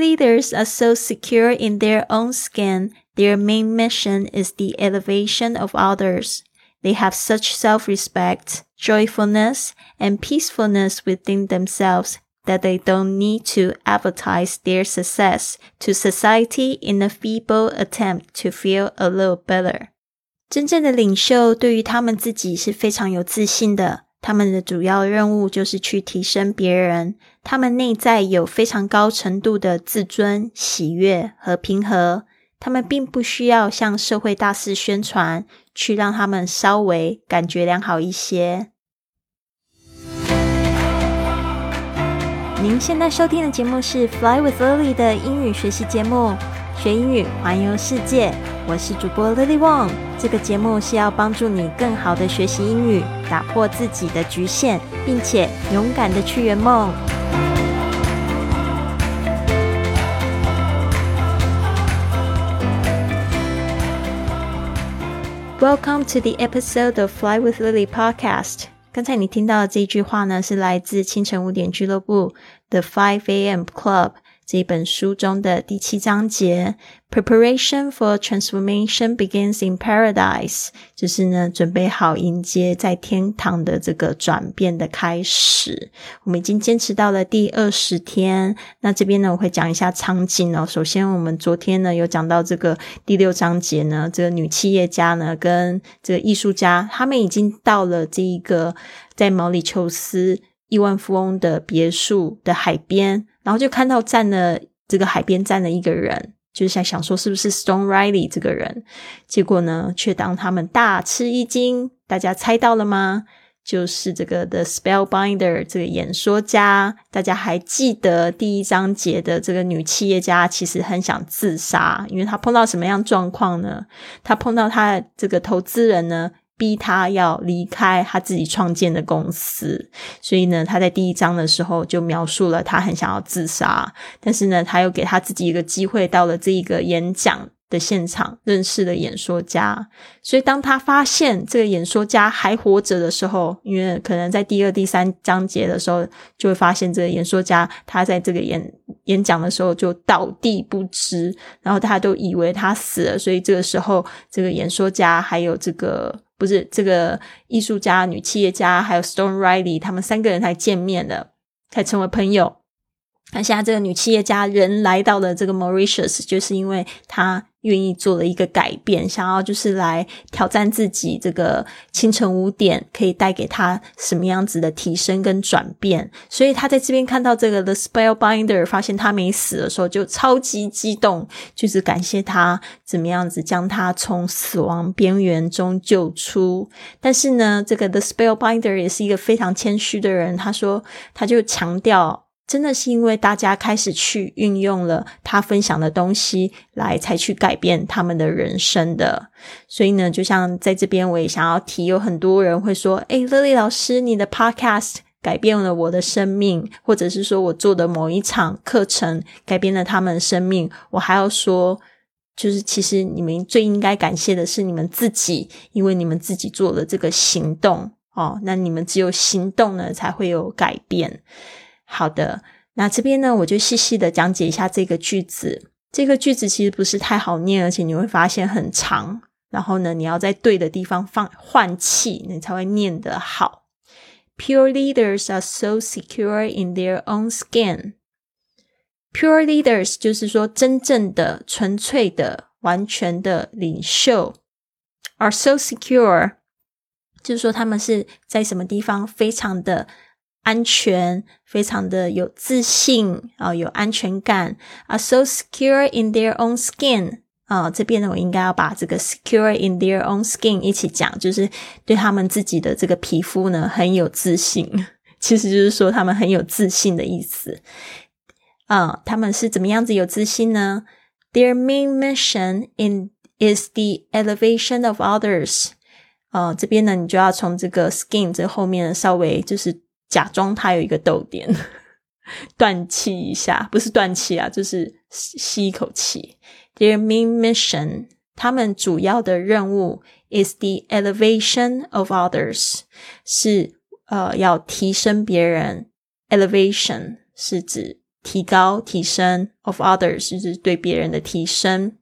leaders are so secure in their own skin, their main mission is the elevation of others. They have such self respect, joyfulness, and peacefulness within themselves that they don't need to advertise their success to society in a feeble attempt to feel a little better. 真正的领袖对于他们自己是非常有自信的。 他们的主要任务就是去提升别人。他们内在有非常高程度的自尊、喜悦和平和。他们并不需要向社会大肆宣传，去让他们稍微感觉良好一些。您现在收听的节目是《Fly with Lily》的英语学习节目，学英语环游世界。我是主播 Lily Wong。这个节目是要帮助你更好的学习英语，打破自己的局限，并且勇敢的去圆梦。Welcome to the episode of Fly with Lily podcast. 刚才你听到的这句话呢，是来自清晨五点俱乐部 The Five A.M. Club 这本书中的第七章节。Preparation for transformation begins in paradise，就是呢，准备好迎接在天堂的这个转变的开始。我们已经坚持到了第二十天，那这边呢，我会讲一下场景哦。首先，我们昨天呢有讲到这个第六章节呢，这个女企业家呢跟这个艺术家，他们已经到了这一个在毛里求斯亿万富翁的别墅的海边，然后就看到站了这个海边站了一个人。就是在想说是不是 Stone Riley 这个人，结果呢，却当他们大吃一惊。大家猜到了吗？就是这个 The Spellbinder 这个演说家。大家还记得第一章节的这个女企业家，其实很想自杀，因为她碰到什么样状况呢？她碰到她这个投资人呢？逼他要离开他自己创建的公司，所以呢，他在第一章的时候就描述了他很想要自杀，但是呢，他又给他自己一个机会，到了这一个演讲的现场，认识了演说家。所以当他发现这个演说家还活着的时候，因为可能在第二、第三章节的时候，就会发现这个演说家他在这个演演讲的时候就倒地不支，然后大家都以为他死了，所以这个时候这个演说家还有这个。不是这个艺术家、女企业家，还有 Stone Riley，他们三个人才见面的，才成为朋友。那现在这个女企业家人来到了这个 Mauritius，就是因为她愿意做了一个改变，想要就是来挑战自己。这个清晨五点可以带给他什么样子的提升跟转变？所以他在这边看到这个 The Spellbinder，发现他没死的时候，就超级激动，就是感谢他怎么样子将他从死亡边缘中救出。但是呢，这个 The Spellbinder 也是一个非常谦虚的人，他说他就强调。真的是因为大家开始去运用了他分享的东西，来才去改变他们的人生的。所以呢，就像在这边，我也想要提，有很多人会说：“诶 l i l y 老师，你的 Podcast 改变了我的生命，或者是说我做的某一场课程改变了他们的生命。”我还要说，就是其实你们最应该感谢的是你们自己，因为你们自己做了这个行动哦。那你们只有行动呢，才会有改变。好的，那这边呢，我就细细的讲解一下这个句子。这个句子其实不是太好念，而且你会发现很长。然后呢，你要在对的地方放换气，你才会念得好。Pure leaders are so secure in their own skin. Pure leaders 就是说真正的、纯粹的、完全的领袖，are so secure，就是说他们是在什么地方非常的。安全，非常的有自信啊，有安全感啊。So secure in their own skin 啊，这边呢，我应该要把这个 secure in their own skin 一起讲，就是对他们自己的这个皮肤呢很有自信。其实就是说他们很有自信的意思啊。他们是怎么样子有自信呢？Their main mission in is the elevation of others 啊。这边呢，你就要从这个 skin 这后面稍微就是。假装他有一个逗点，断气一下，不是断气啊，就是吸一口气。Their main mission，他们主要的任务 is the elevation of others，是呃要提升别人。Elevation 是指提高、提升，of others 是指对别人的提升。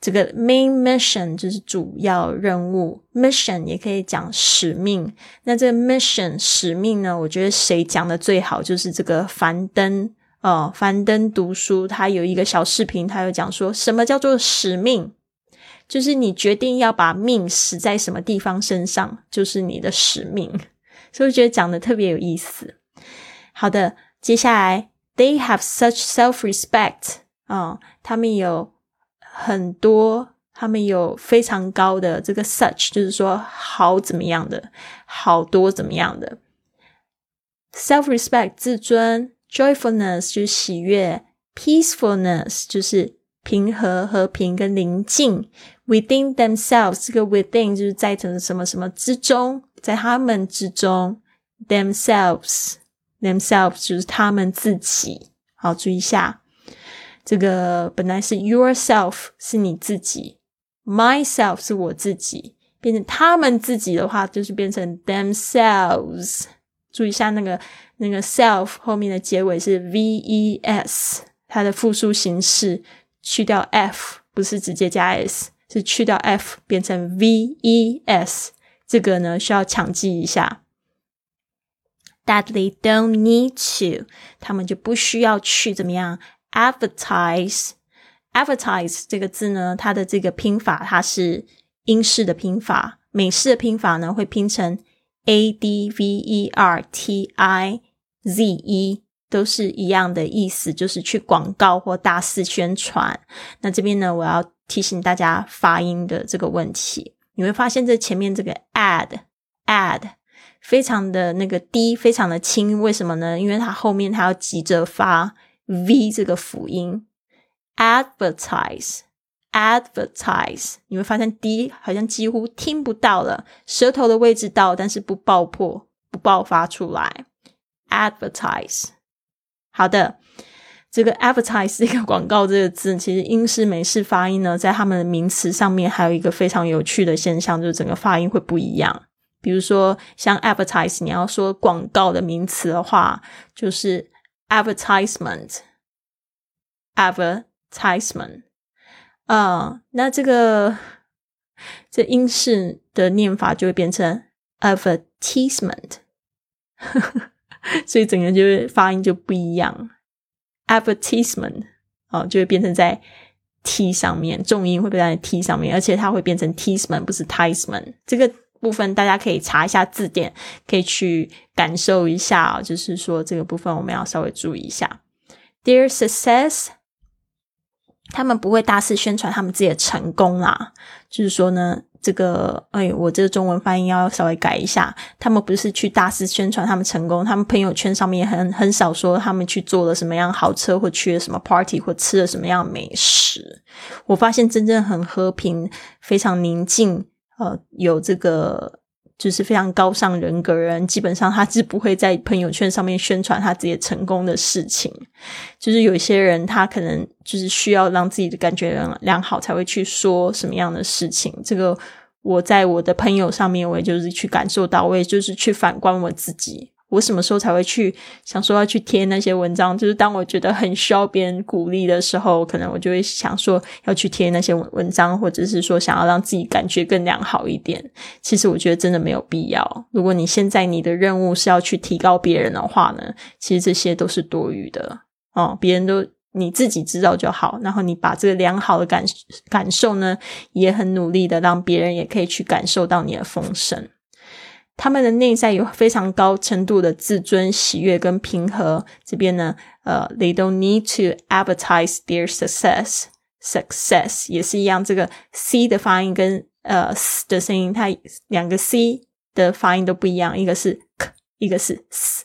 这个 main mission 就是主要任务，mission 也可以讲使命。那这个 mission 使命呢？我觉得谁讲的最好，就是这个樊登哦，樊登读书，他有一个小视频，他有讲说什么叫做使命，就是你决定要把命使在什么地方身上，就是你的使命。所以我觉得讲的特别有意思。好的，接下来 they have such self-respect 啊，他们有。很多，他们有非常高的这个 such，就是说好怎么样的，好多怎么样的 self respect 自尊，joyfulness 就是喜悦，peacefulness 就是平和、和平跟宁静，within themselves 这个 within 就是在什什么什么之中，在他们之中，themselves themselves 就是他们自己，好注意一下。这个本来是 yourself 是你自己，myself 是我自己，变成他们自己的话，就是变成 themselves。注意一下那个那个 self 后面的结尾是 v-e-s，它的复数形式去掉 f，不是直接加 s，是去掉 f 变成 v-e-s。这个呢需要强记一下，that they don't need to，他们就不需要去怎么样。Advertise，advertise 这个字呢，它的这个拼法它是英式的拼法，美式的拼法呢会拼成 a d v e r t i z e，都是一样的意思，就是去广告或大肆宣传。那这边呢，我要提醒大家发音的这个问题，你会发现这前面这个 ad，ad 非常的那个低，非常的轻，为什么呢？因为它后面它要急着发。V 这个辅音，advertise，advertise，你会发现 d 好像几乎听不到了，舌头的位置到，但是不爆破，不爆发出来。advertise，好的，这个 advertise 这个 广告这个字，其实英式、美式发音呢，在他们的名词上面还有一个非常有趣的现象，就是整个发音会不一样。比如说像 advertise，你要说广告的名词的话，就是。Advertisement advertisement 啊，那这个这英式的念法就会变成 advertisement，所以整个就是发音就不一样。advertisement 哦，就会变成在 t 上面，重音会变在 t 上面，而且它会变成 tisman，不是 tisman。这个。部分大家可以查一下字典，可以去感受一下。就是说这个部分我们要稍微注意一下。Their success，他们不会大肆宣传他们自己的成功啦。就是说呢，这个哎，我这个中文翻音要稍微改一下。他们不是去大肆宣传他们成功，他们朋友圈上面很很少说他们去做了什么样好车，或去了什么 party，或吃了什么样美食。我发现真正很和平、非常宁静。呃，有这个就是非常高尚人格人，基本上他是不会在朋友圈上面宣传他自己成功的事情。就是有一些人，他可能就是需要让自己的感觉良良好，才会去说什么样的事情。这个我在我的朋友上面，我也就是去感受到，我也就是去反观我自己。我什么时候才会去想说要去贴那些文章？就是当我觉得很需要别人鼓励的时候，可能我就会想说要去贴那些文章，或者是说想要让自己感觉更良好一点。其实我觉得真的没有必要。如果你现在你的任务是要去提高别人的话呢，其实这些都是多余的哦。别人都你自己知道就好，然后你把这个良好的感感受呢，也很努力的让别人也可以去感受到你的丰盛。他们的内在有非常高程度的自尊、喜悦跟平和。这边呢，呃，they don't need to advertise their success。success 也是一样，这个 c 的发音跟呃 s 的声音，它两个 c 的发音都不一样，一个是 k，一个是 s。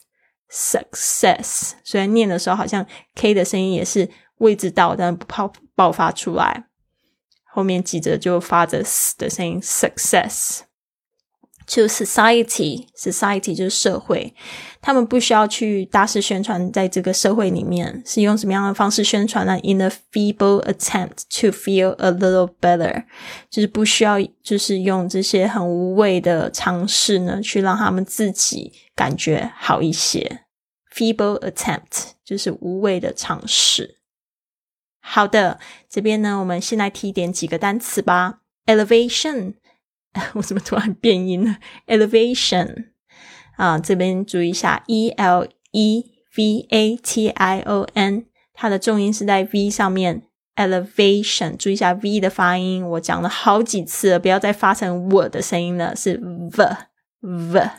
success 虽然念的时候好像 k 的声音也是位置到，但不爆爆发出来，后面几着就发着 s 的声音。success。To society，society 就是社会，他们不需要去大肆宣传，在这个社会里面是用什么样的方式宣传呢？In a feeble attempt to feel a little better，就是不需要，就是用这些很无谓的尝试呢，去让他们自己感觉好一些。Feeble attempt 就是无谓的尝试。好的，这边呢，我们先来提点几个单词吧。Elevation，我怎么突然变音了？Elevation 啊，这边注意一下，E L E V A T I O N，它的重音是在 V 上面。Elevation，注意一下 V 的发音，我讲了好几次了，不要再发成我的声音了，是 V V，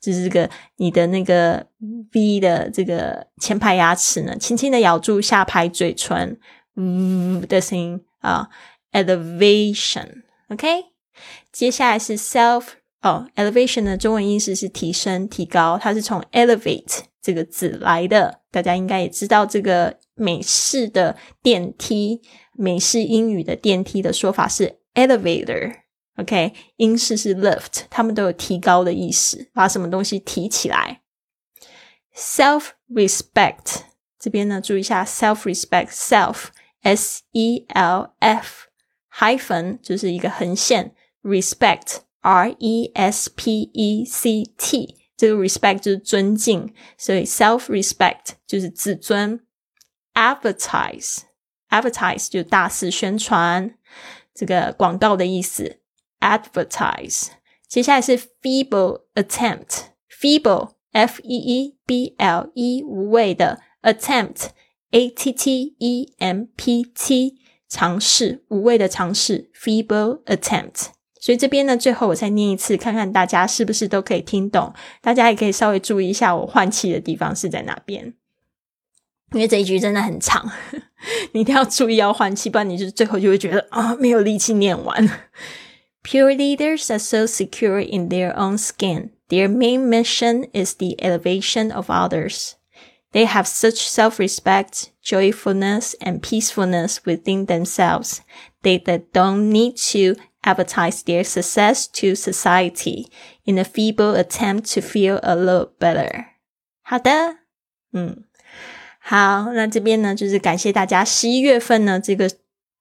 就是这个你的那个 V 的这个前排牙齿呢，轻轻的咬住下排嘴唇。呜的声音啊，elevation，OK，接下来是 self 哦，elevation 的中文意思是提升、提高，它是从 elevate 这个字来的。大家应该也知道，这个美式的电梯，美式英语的电梯的说法是 elevator，OK，英式是 lift，它们都有提高的意思，把什么东西提起来。self respect 这边呢，注意一下 self respect，self。S E L F hyphen 就是一个横线 ，respect R E S P E C T 这个 respect 就是尊敬，所以 self respect 就是自尊。advertise advertise 就大肆宣传这个广告的意思。advertise 接下来是 feeble attempt feeble F E E B L E 无谓的 attempt。A T T E M P T 尝试无谓的尝试，feeble attempt。 所以这边呢，最后我再念一次，看看大家是不是都可以听懂。大家也可以稍微注意一下我换气的地方是在哪边，因为这一句真的很长，你一定要注意要换气，不然你就最后就会觉得啊没有力气念完。Pure leaders are so secure in their own skin. Their main mission is the elevation of others. They have such self-respect, joyfulness, and peacefulness within themselves. They, they don't need to advertise their success to society in a feeble attempt to feel a little better. 好的，嗯，好，那这边呢，就是感谢大家。十一月份呢，这个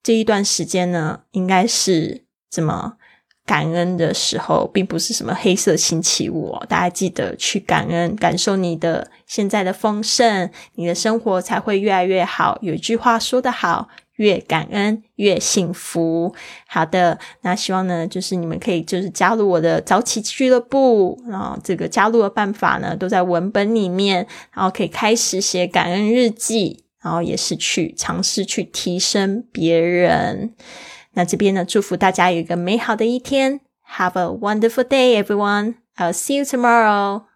这一段时间呢，应该是怎么感恩的时候，并不是什么黑色星期五哦。大家记得去感恩，感受你的现在的丰盛，你的生活才会越来越好。有一句话说得好，越感恩越幸福。好的，那希望呢，就是你们可以就是加入我的早起俱乐部，然后这个加入的办法呢，都在文本里面，然后可以开始写感恩日记，然后也是去尝试去提升别人。那这边呢，祝福大家有一个美好的一天。Have a wonderful day, everyone. I'll see you tomorrow.